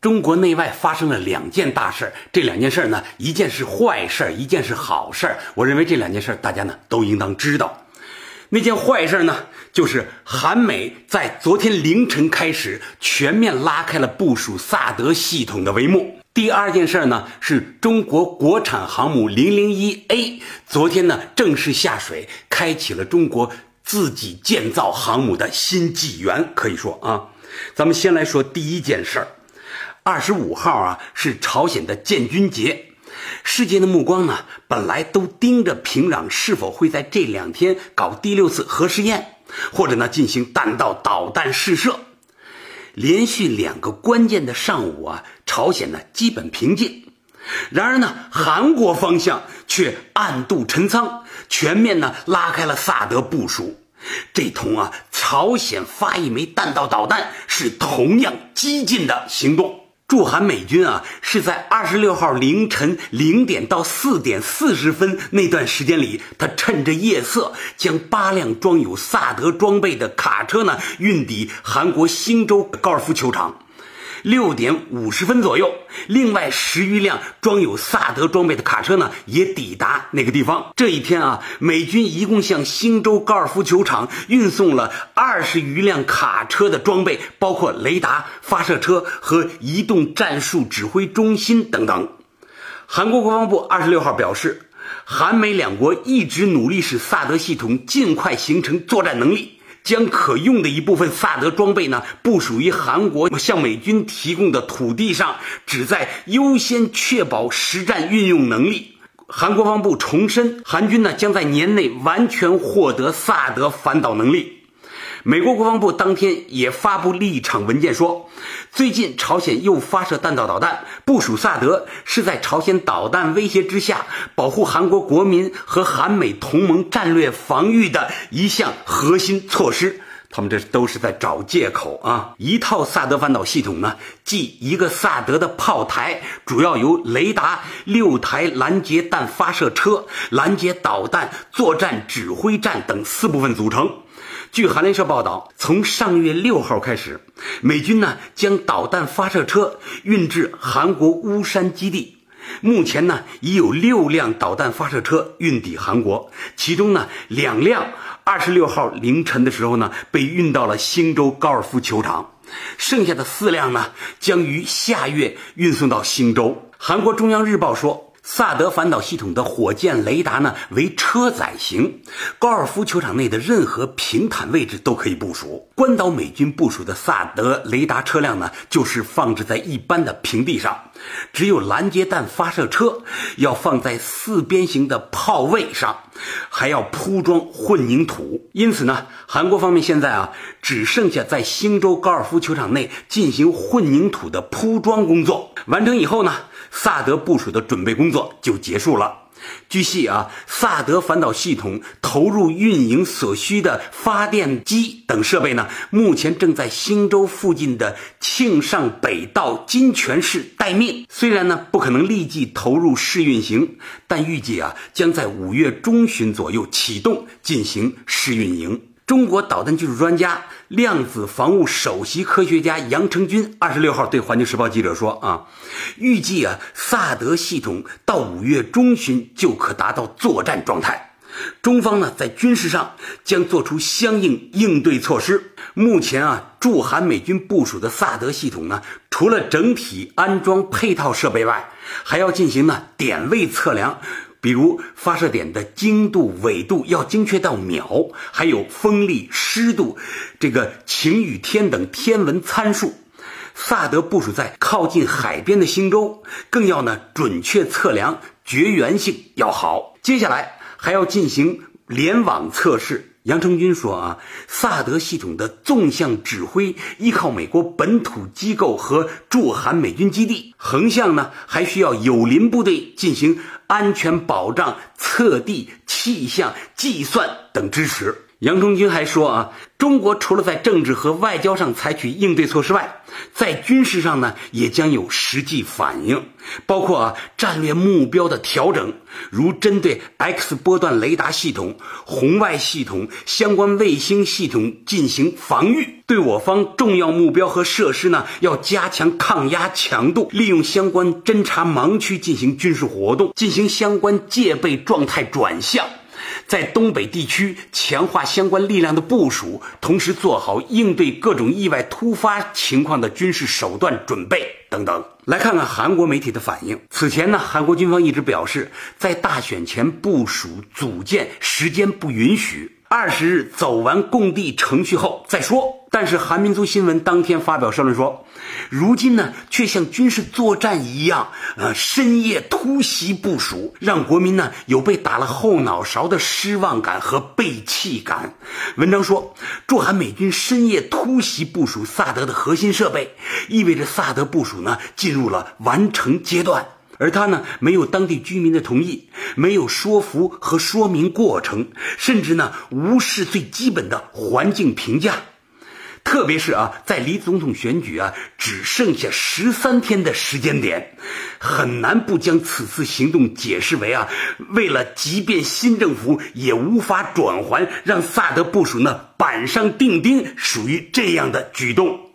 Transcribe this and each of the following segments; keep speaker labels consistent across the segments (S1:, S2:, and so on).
S1: 中国内外发生了两件大事这两件事呢，一件是坏事一件是好事我认为这两件事大家呢都应当知道。那件坏事呢，就是韩美在昨天凌晨开始全面拉开了部署萨德系统的帷幕。第二件事呢，是中国国产航母零零一 A 昨天呢正式下水，开启了中国自己建造航母的新纪元。可以说啊，咱们先来说第一件事儿。二十五号啊，是朝鲜的建军节，世界的目光呢，本来都盯着平壤是否会在这两天搞第六次核试验，或者呢进行弹道导弹试射。连续两个关键的上午啊，朝鲜呢基本平静。然而呢，韩国方向却暗度陈仓，全面呢拉开了萨德部署。这同啊朝鲜发一枚弹道导弹是同样激进的行动。驻韩美军啊，是在二十六号凌晨零点到四点四十分那段时间里，他趁着夜色，将八辆装有萨德装备的卡车呢运抵韩国新州高尔夫球场。六点五十分左右，另外十余辆装有萨德装备的卡车呢，也抵达那个地方。这一天啊，美军一共向星州高尔夫球场运送了二十余辆卡车的装备，包括雷达、发射车和移动战术指挥中心等等。韩国国防部二十六号表示，韩美两国一直努力使萨德系统尽快形成作战能力。将可用的一部分萨德装备呢部署于韩国向美军提供的土地上，旨在优先确保实战运用能力。韩国防部重申，韩军呢将在年内完全获得萨德反导能力。美国国防部当天也发布立场文件说，最近朝鲜又发射弹道导弹，部署萨德是在朝鲜导弹威胁之下，保护韩国国民和韩美同盟战略防御的一项核心措施。他们这都是在找借口啊！一套萨德反导系统呢，即一个萨德的炮台，主要由雷达、六台拦截弹发射车、拦截导弹、作战指挥站等四部分组成。据韩联社报道，从上月六号开始，美军呢将导弹发射车运至韩国乌山基地。目前呢已有六辆导弹发射车运抵韩国，其中呢两辆二十六号凌晨的时候呢被运到了兴州高尔夫球场，剩下的四辆呢将于下月运送到兴州。韩国中央日报说。萨德反导系统的火箭雷达呢为车载型，高尔夫球场内的任何平坦位置都可以部署。关岛美军部署的萨德雷达车辆呢，就是放置在一般的平地上，只有拦截弹发射车要放在四边形的炮位上，还要铺装混凝土。因此呢，韩国方面现在啊，只剩下在新州高尔夫球场内进行混凝土的铺装工作，完成以后呢。萨德部署的准备工作就结束了。据悉啊，萨德反导系统投入运营所需的发电机等设备呢，目前正在新州附近的庆尚北道金泉市待命。虽然呢不可能立即投入试运行，但预计啊将在五月中旬左右启动进行试运营。中国导弹技术专家、量子防务首席科学家杨成军二十六号对环球时报记者说：“啊，预计啊，萨德系统到五月中旬就可达到作战状态。中方呢，在军事上将做出相应应对措施。目前啊，驻韩美军部署的萨德系统呢，除了整体安装配套设备外，还要进行呢点位测量。”比如发射点的经度、纬度要精确到秒，还有风力、湿度、这个晴雨天等天文参数。萨德部署在靠近海边的星洲，更要呢准确测量，绝缘性要好。接下来还要进行联网测试。杨成军说啊，萨德系统的纵向指挥依靠美国本土机构和驻韩美军基地，横向呢还需要友邻部队进行安全保障、测地、气象、计算等支持。杨中军还说啊，中国除了在政治和外交上采取应对措施外，在军事上呢也将有实际反应，包括啊战略目标的调整，如针对 X 波段雷达系统、红外系统相关卫星系统进行防御，对我方重要目标和设施呢要加强抗压强度，利用相关侦察盲区进行军事活动，进行相关戒备状态转向。在东北地区强化相关力量的部署，同时做好应对各种意外突发情况的军事手段准备等等。来看看韩国媒体的反应。此前呢，韩国军方一直表示，在大选前部署组建时间不允许。二十日走完供地程序后再说。但是韩民族新闻当天发表社论说，如今呢却像军事作战一样，呃，深夜突袭部署，让国民呢有被打了后脑勺的失望感和背弃感。文章说，驻韩美军深夜突袭部署萨德的核心设备，意味着萨德部署呢进入了完成阶段。而他呢，没有当地居民的同意，没有说服和说明过程，甚至呢，无视最基本的环境评价。特别是啊，在离总统选举啊只剩下十三天的时间点，很难不将此次行动解释为啊，为了即便新政府也无法转还，让萨德部署呢板上钉钉，属于这样的举动。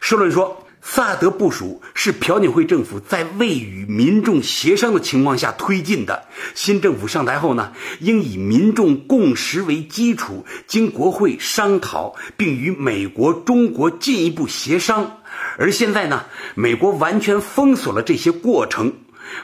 S1: 社论说。萨德部署是朴槿惠政府在未与民众协商的情况下推进的。新政府上台后呢，应以民众共识为基础，经国会商讨，并与美国、中国进一步协商。而现在呢，美国完全封锁了这些过程，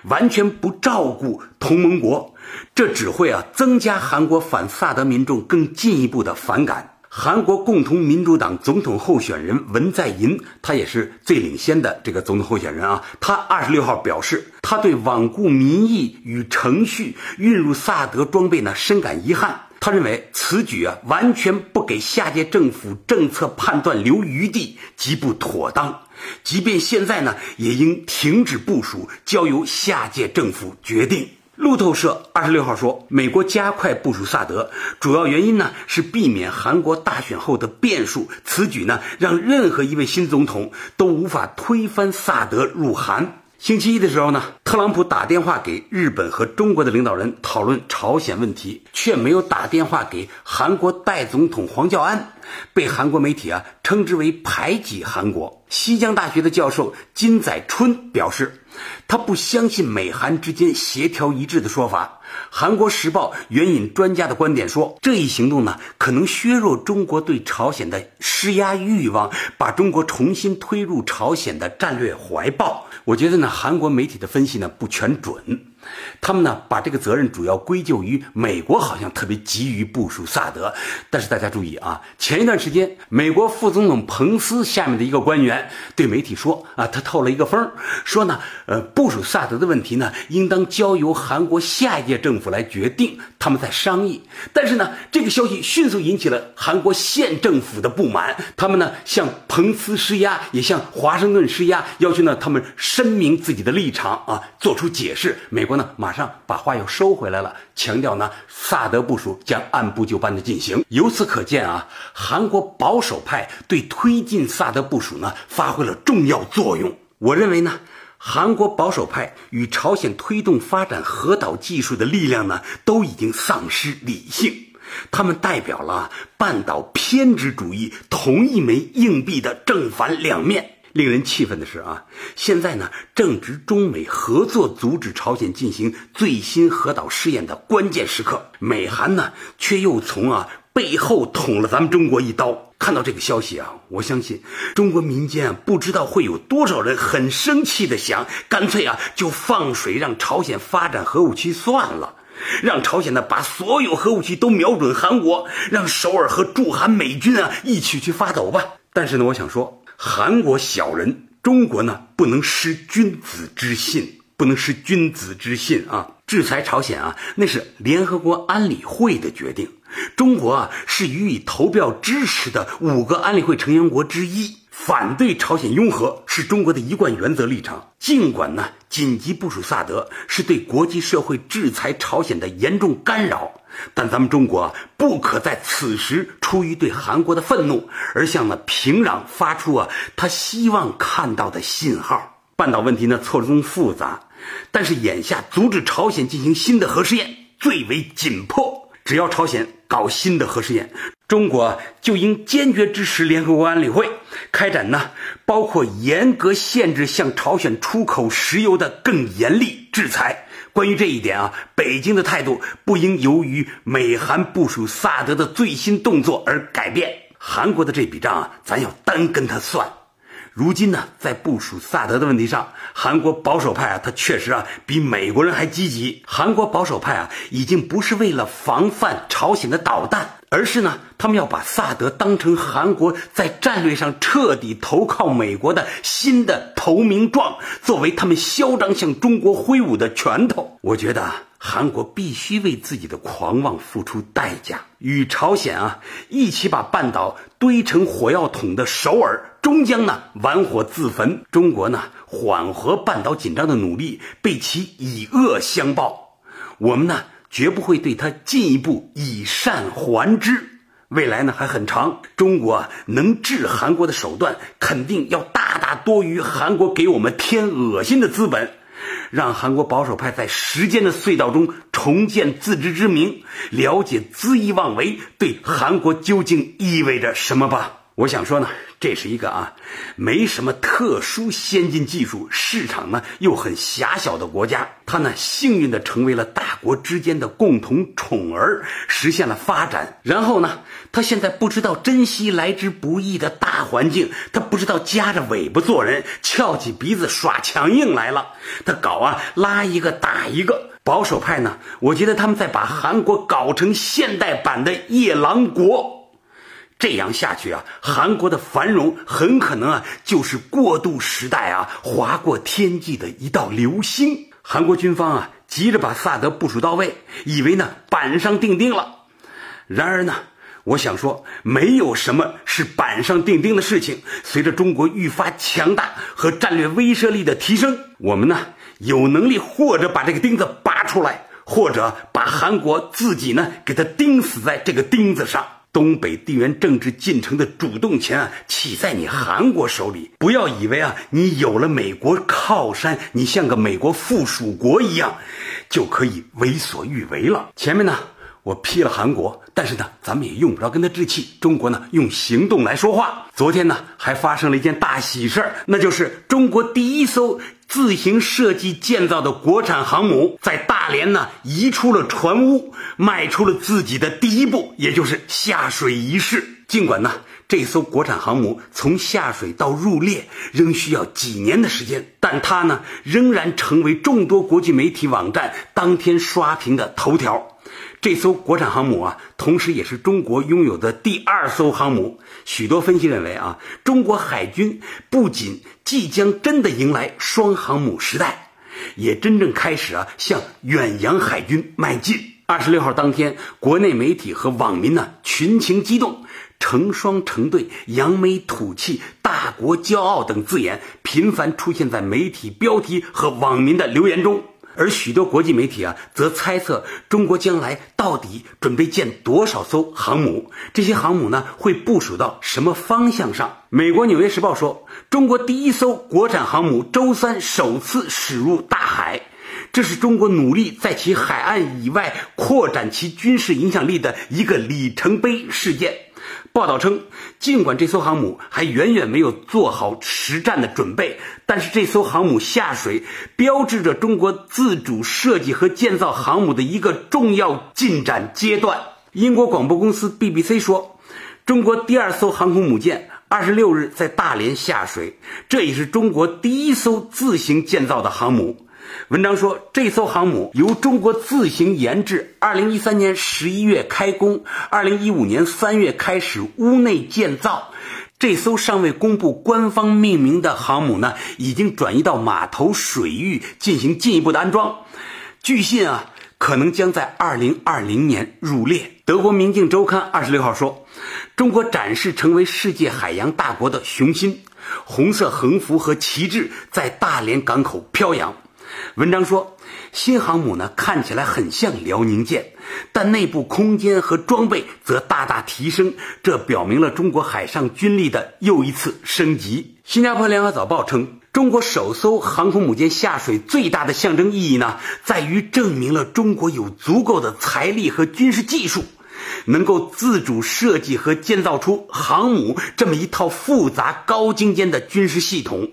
S1: 完全不照顾同盟国，这只会啊增加韩国反萨德民众更进一步的反感。韩国共同民主党总统候选人文在寅，他也是最领先的这个总统候选人啊。他二十六号表示，他对罔顾民意与程序运入萨德装备呢深感遗憾。他认为此举啊完全不给下届政府政策判断留余地，极不妥当。即便现在呢，也应停止部署，交由下届政府决定。路透社二十六号说，美国加快部署萨德，主要原因呢是避免韩国大选后的变数。此举呢，让任何一位新总统都无法推翻萨德入韩。星期一的时候呢，特朗普打电话给日本和中国的领导人讨论朝鲜问题，却没有打电话给韩国代总统黄教安，被韩国媒体啊称之为排挤韩国。西江大学的教授金载春表示。他不相信美韩之间协调一致的说法。韩国时报援引专家的观点说，这一行动呢，可能削弱中国对朝鲜的施压欲望，把中国重新推入朝鲜的战略怀抱。我觉得呢，韩国媒体的分析呢不全准。他们呢，把这个责任主要归咎于美国，好像特别急于部署萨德。但是大家注意啊，前一段时间，美国副总统彭斯下面的一个官员对媒体说啊，他透了一个风，说呢，呃，部署萨德的问题呢，应当交由韩国下一届政府来决定，他们在商议。但是呢，这个消息迅速引起了韩国县政府的不满，他们呢向彭斯施压，也向华盛顿施压，要求呢他们声明自己的立场啊，做出解释。美国马上把话又收回来了，强调呢，萨德部署将按部就班的进行。由此可见啊，韩国保守派对推进萨德部署呢发挥了重要作用。我认为呢，韩国保守派与朝鲜推动发展核导技术的力量呢都已经丧失理性，他们代表了半岛偏执主义同一枚硬币的正反两面。令人气愤的是啊，现在呢正值中美合作阻止朝鲜进行最新核导试验的关键时刻，美韩呢却又从啊背后捅了咱们中国一刀。看到这个消息啊，我相信中国民间啊不知道会有多少人很生气的想，干脆啊就放水让朝鲜发展核武器算了，让朝鲜呢把所有核武器都瞄准韩国，让首尔和驻韩美军啊一起去发抖吧。但是呢，我想说。韩国小人，中国呢不能失君子之信，不能失君子之信啊！制裁朝鲜啊，那是联合国安理会的决定，中国啊是予以投票支持的五个安理会成员国之一。反对朝鲜拥核是中国的一贯原则立场。尽管呢，紧急部署萨德是对国际社会制裁朝鲜的严重干扰，但咱们中国不可在此时出于对韩国的愤怒而向呢平壤发出啊他希望看到的信号。半岛问题呢错综复杂，但是眼下阻止朝鲜进行新的核试验最为紧迫。只要朝鲜搞新的核试验，中国就应坚决支持联合国安理会开展呢，包括严格限制向朝鲜出口石油的更严厉制裁。关于这一点啊，北京的态度不应由于美韩部署萨德的最新动作而改变。韩国的这笔账啊，咱要单跟他算。如今呢，在部署萨德的问题上，韩国保守派啊，他确实啊比美国人还积极。韩国保守派啊，已经不是为了防范朝鲜的导弹，而是呢，他们要把萨德当成韩国在战略上彻底投靠美国的新的投名状，作为他们嚣张向中国挥舞的拳头。我觉得。韩国必须为自己的狂妄付出代价，与朝鲜啊一起把半岛堆成火药桶的首尔，终将呢玩火自焚。中国呢缓和半岛紧张的努力被其以恶相报，我们呢绝不会对他进一步以善还之。未来呢还很长，中国能治韩国的手段肯定要大大多于韩国给我们添恶心的资本。让韩国保守派在时间的隧道中重建自知之明，了解恣意妄为对韩国究竟意味着什么吧。我想说呢，这是一个啊，没什么特殊先进技术，市场呢又很狭小的国家，它呢幸运的成为了大国之间的共同宠儿，实现了发展。然后呢，他现在不知道珍惜来之不易的大环境，他不知道夹着尾巴做人，翘起鼻子耍强硬来了。他搞啊，拉一个打一个。保守派呢，我觉得他们在把韩国搞成现代版的夜郎国。这样下去啊，韩国的繁荣很可能啊就是过渡时代啊划过天际的一道流星。韩国军方啊急着把萨德部署到位，以为呢板上钉钉了。然而呢，我想说，没有什么是板上钉钉的事情。随着中国愈发强大和战略威慑力的提升，我们呢有能力或者把这个钉子拔出来，或者把韩国自己呢给它钉死在这个钉子上。东北地缘政治进程的主动权啊，起在你韩国手里？不要以为啊，你有了美国靠山，你像个美国附属国一样，就可以为所欲为了。前面呢，我批了韩国，但是呢，咱们也用不着跟他置气。中国呢，用行动来说话。昨天呢，还发生了一件大喜事儿，那就是中国第一艘。自行设计建造的国产航母在大连呢移出了船坞，迈出了自己的第一步，也就是下水仪式。尽管呢这艘国产航母从下水到入列仍需要几年的时间，但它呢仍然成为众多国际媒体网站当天刷屏的头条。这艘国产航母啊，同时也是中国拥有的第二艘航母。许多分析认为啊，中国海军不仅即将真的迎来双航母时代，也真正开始啊向远洋海军迈进。二十六号当天，国内媒体和网民呢群情激动，成双成对、扬眉吐气、大国骄傲等字眼频繁出现在媒体标题和网民的留言中。而许多国际媒体啊，则猜测中国将来到底准备建多少艘航母？这些航母呢，会部署到什么方向上？美国《纽约时报》说，中国第一艘国产航母周三首次驶入大海，这是中国努力在其海岸以外扩展其军事影响力的一个里程碑事件。报道称，尽管这艘航母还远远没有做好实战的准备，但是这艘航母下水，标志着中国自主设计和建造航母的一个重要进展阶段。英国广播公司 BBC 说，中国第二艘航空母舰二十六日在大连下水，这也是中国第一艘自行建造的航母。文章说，这艘航母由中国自行研制，二零一三年十一月开工，二零一五年三月开始屋内建造。这艘尚未公布官方命名的航母呢，已经转移到码头水域进行进一步的安装。据信啊，可能将在二零二零年入列。德国《明镜周刊》二十六号说，中国展示成为世界海洋大国的雄心，红色横幅和旗帜在大连港口飘扬。文章说，新航母呢看起来很像辽宁舰，但内部空间和装备则大大提升，这表明了中国海上军力的又一次升级。新加坡联合早报称，中国首艘航空母舰下水最大的象征意义呢，在于证明了中国有足够的财力和军事技术，能够自主设计和建造出航母这么一套复杂高精尖的军事系统。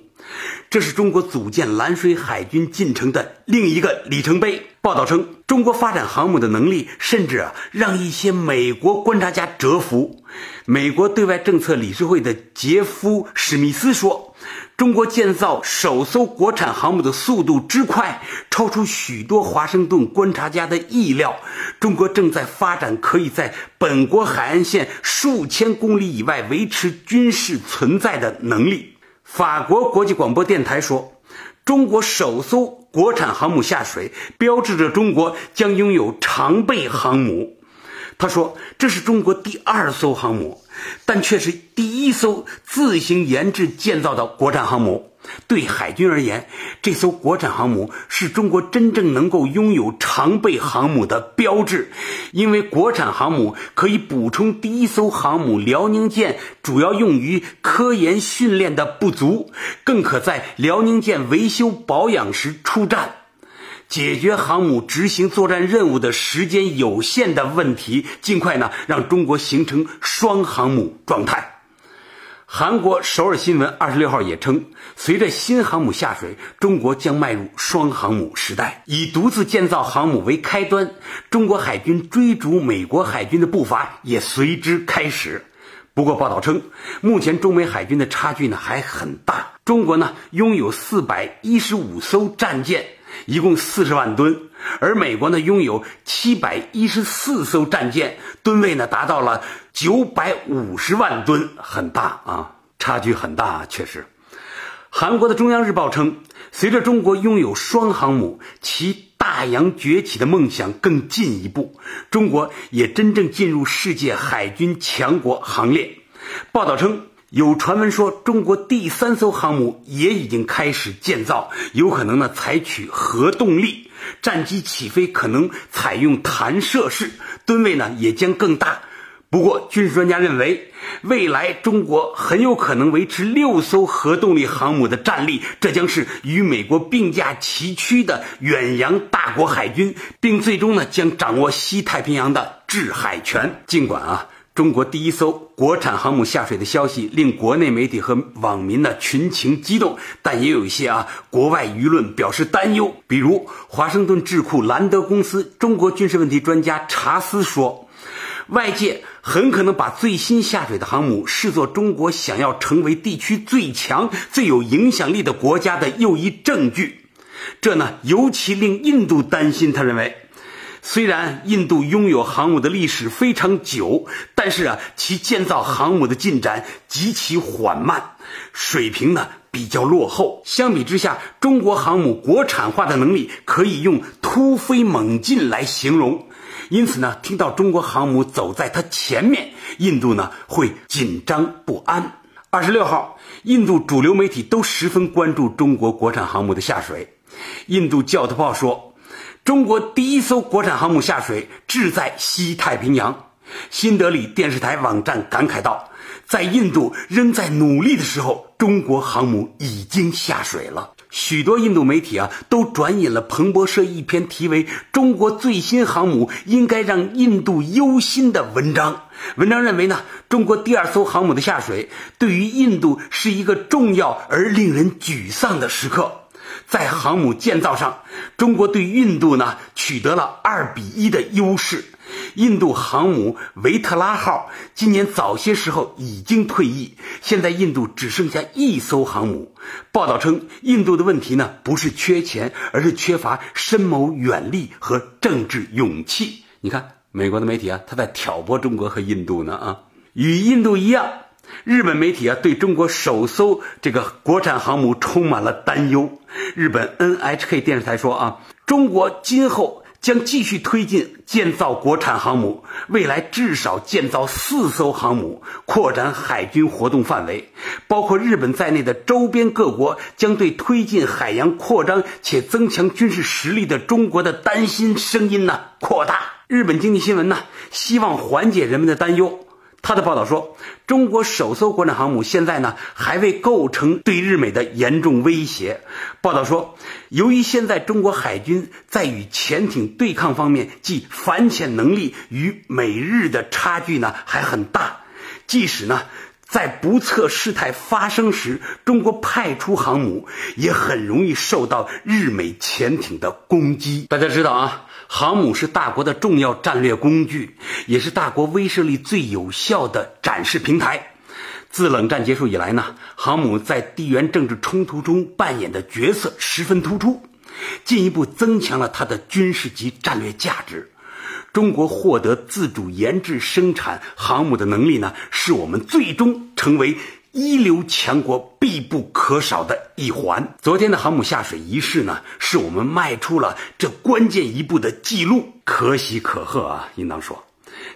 S1: 这是中国组建蓝水海军进程的另一个里程碑。报道称，中国发展航母的能力，甚至啊让一些美国观察家折服。美国对外政策理事会的杰夫·史密斯说：“中国建造首艘国产航母的速度之快，超出许多华盛顿观察家的意料。中国正在发展可以在本国海岸线数千公里以外维持军事存在的能力。”法国国际广播电台说：“中国首艘国产航母下水，标志着中国将拥有常备航母。”他说：“这是中国第二艘航母，但却是第一艘自行研制建造的国产航母。”对海军而言，这艘国产航母是中国真正能够拥有常备航母的标志，因为国产航母可以补充第一艘航母辽宁舰主要用于科研训练的不足，更可在辽宁舰维修保养时出战，解决航母执行作战任务的时间有限的问题，尽快呢让中国形成双航母状态。韩国首尔新闻二十六号也称，随着新航母下水，中国将迈入双航母时代。以独自建造航母为开端，中国海军追逐美国海军的步伐也随之开始。不过，报道称，目前中美海军的差距呢还很大。中国呢拥有四百一十五艘战舰，一共四十万吨，而美国呢拥有七百一十四艘战舰，吨位呢达到了。九百五十万吨，很大啊，差距很大，确实。韩国的中央日报称，随着中国拥有双航母，其大洋崛起的梦想更进一步，中国也真正进入世界海军强国行列。报道称，有传闻说，中国第三艘航母也已经开始建造，有可能呢采取核动力，战机起飞可能采用弹射式，吨位呢也将更大。不过，军事专家认为，未来中国很有可能维持六艘核动力航母的战力，这将是与美国并驾齐驱的远洋大国海军，并最终呢将掌握西太平洋的制海权。尽管啊，中国第一艘国产航母下水的消息令国内媒体和网民呢群情激动，但也有一些啊国外舆论表示担忧。比如，华盛顿智库兰德公司中国军事问题专家查斯说。外界很可能把最新下水的航母视作中国想要成为地区最强、最有影响力的国家的又一证据，这呢尤其令印度担心。他认为，虽然印度拥有航母的历史非常久，但是啊，其建造航母的进展极其缓慢，水平呢比较落后。相比之下，中国航母国产化的能力可以用突飞猛进来形容。因此呢，听到中国航母走在它前面，印度呢会紧张不安。二十六号，印度主流媒体都十分关注中国国产航母的下水。印度教头报说，中国第一艘国产航母下水，志在西太平洋。新德里电视台网站感慨道。在印度仍在努力的时候，中国航母已经下水了。许多印度媒体啊，都转引了彭博社一篇题为《中国最新航母应该让印度忧心》的文章。文章认为呢，中国第二艘航母的下水，对于印度是一个重要而令人沮丧的时刻。在航母建造上，中国对印度呢取得了二比一的优势。印度航母维特拉号今年早些时候已经退役，现在印度只剩下一艘航母。报道称，印度的问题呢不是缺钱，而是缺乏深谋远虑和政治勇气。你看，美国的媒体啊，他在挑拨中国和印度呢啊。与印度一样，日本媒体啊对中国首艘这个国产航母充满了担忧。日本 NHK 电视台说啊，中国今后。将继续推进建造国产航母，未来至少建造四艘航母，扩展海军活动范围。包括日本在内的周边各国将对推进海洋扩张且增强军事实力的中国的担心声音呢扩大。日本经济新闻呢希望缓解人们的担忧。他的报道说，中国首艘国产航母现在呢还未构成对日美的严重威胁。报道说，由于现在中国海军在与潜艇对抗方面，即反潜能力与美日的差距呢还很大，即使呢在不测事态发生时，中国派出航母也很容易受到日美潜艇的攻击。大家知道啊。航母是大国的重要战略工具，也是大国威慑力最有效的展示平台。自冷战结束以来呢，航母在地缘政治冲突中扮演的角色十分突出，进一步增强了它的军事级战略价值。中国获得自主研制生产航母的能力呢，是我们最终成为。一流强国必不可少的一环。昨天的航母下水仪式呢，是我们迈出了这关键一步的记录，可喜可贺啊！应当说，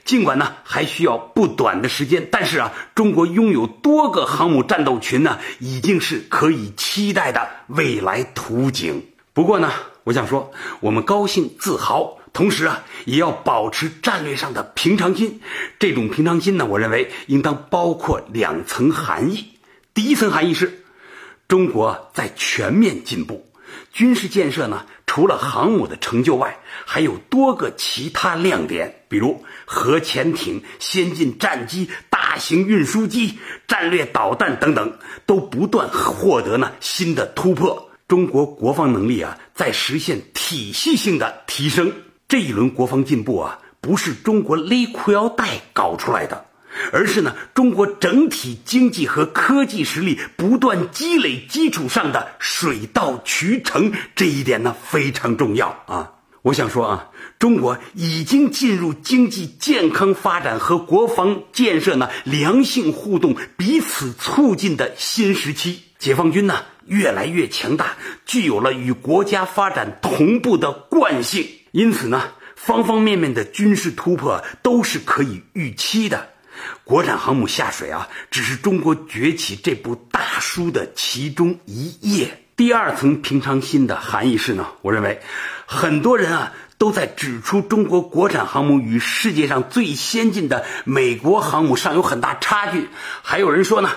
S1: 尽管呢还需要不短的时间，但是啊，中国拥有多个航母战斗群呢，已经是可以期待的未来图景。不过呢，我想说，我们高兴自豪。同时啊，也要保持战略上的平常心。这种平常心呢，我认为应当包括两层含义。第一层含义是，中国在全面进步，军事建设呢，除了航母的成就外，还有多个其他亮点，比如核潜艇、先进战机、大型运输机、战略导弹等等，都不断获得呢新的突破。中国国防能力啊，在实现体系性的提升。这一轮国防进步啊，不是中国勒裤腰带搞出来的，而是呢中国整体经济和科技实力不断积累基础上的水到渠成。这一点呢非常重要啊！我想说啊，中国已经进入经济健康发展和国防建设呢良性互动、彼此促进的新时期。解放军呢越来越强大，具有了与国家发展同步的惯性。因此呢，方方面面的军事突破都是可以预期的。国产航母下水啊，只是中国崛起这部大书的其中一页。第二层平常心的含义是呢，我认为，很多人啊都在指出中国国产航母与世界上最先进的美国航母尚有很大差距，还有人说呢。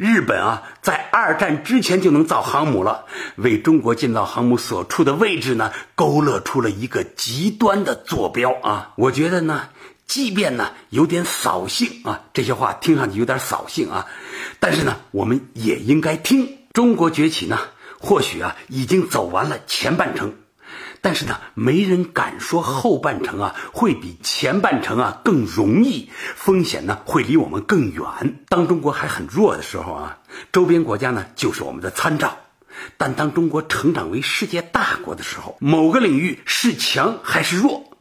S1: 日本啊，在二战之前就能造航母了，为中国建造航母所处的位置呢，勾勒出了一个极端的坐标啊！我觉得呢，即便呢有点扫兴啊，这些话听上去有点扫兴啊，但是呢，我们也应该听。中国崛起呢，或许啊已经走完了前半程。但是呢，没人敢说后半程啊会比前半程啊更容易，风险呢会离我们更远。当中国还很弱的时候啊，周边国家呢就是我们的参照；但当中国成长为世界大国的时候，某个领域是强还是弱，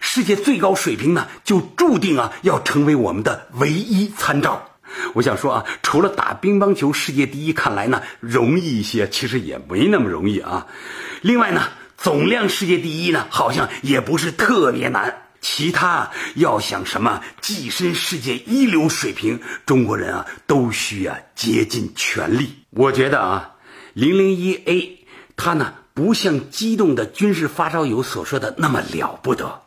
S1: 世界最高水平呢就注定啊要成为我们的唯一参照。我想说啊，除了打乒乓球世界第一，看来呢容易一些，其实也没那么容易啊。另外呢。总量世界第一呢，好像也不是特别难。其他要想什么跻身世界一流水平，中国人啊都需要竭尽全力。我觉得啊，零零一 A 它呢不像激动的军事发烧友所说的那么了不得，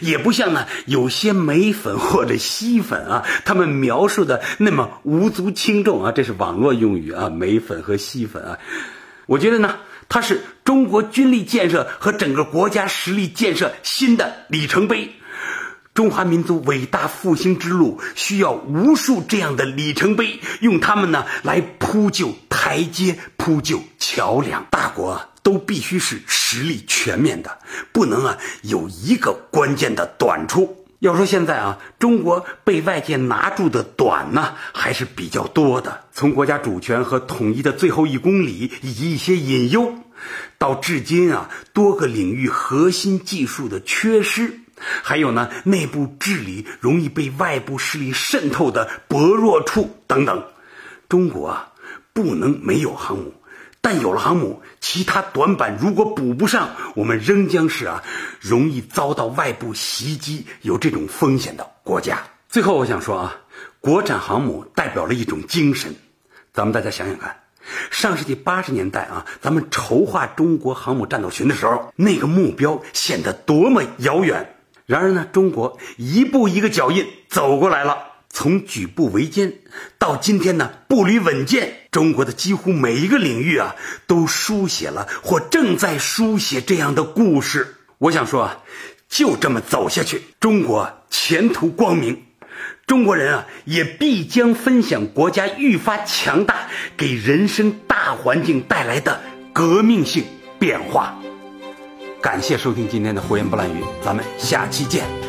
S1: 也不像呢有些美粉或者吸粉啊他们描述的那么无足轻重啊。这是网络用语啊，美粉和吸粉啊。我觉得呢。它是中国军力建设和整个国家实力建设新的里程碑，中华民族伟大复兴之路需要无数这样的里程碑，用它们呢来铺就台阶、铺就桥梁。大国都必须是实力全面的，不能啊有一个关键的短处。要说现在啊，中国被外界拿住的短呢，还是比较多的。从国家主权和统一的最后一公里，以及一些隐忧，到至今啊多个领域核心技术的缺失，还有呢内部治理容易被外部势力渗透的薄弱处等等，中国啊不能没有航母，但有了航母，其他短板如果补不上，我们仍将是啊容易遭到外部袭击、有这种风险的国家。最后，我想说啊，国产航母代表了一种精神。咱们大家想想看，上世纪八十年代啊，咱们筹划中国航母战斗群的时候，那个目标显得多么遥远。然而呢，中国一步一个脚印走过来了。从举步维艰到今天呢，步履稳健，中国的几乎每一个领域啊，都书写了或正在书写这样的故事。我想说啊，就这么走下去，中国前途光明。中国人啊，也必将分享国家愈发强大给人生大环境带来的革命性变化。感谢收听今天的胡言不乱语，咱们下期见。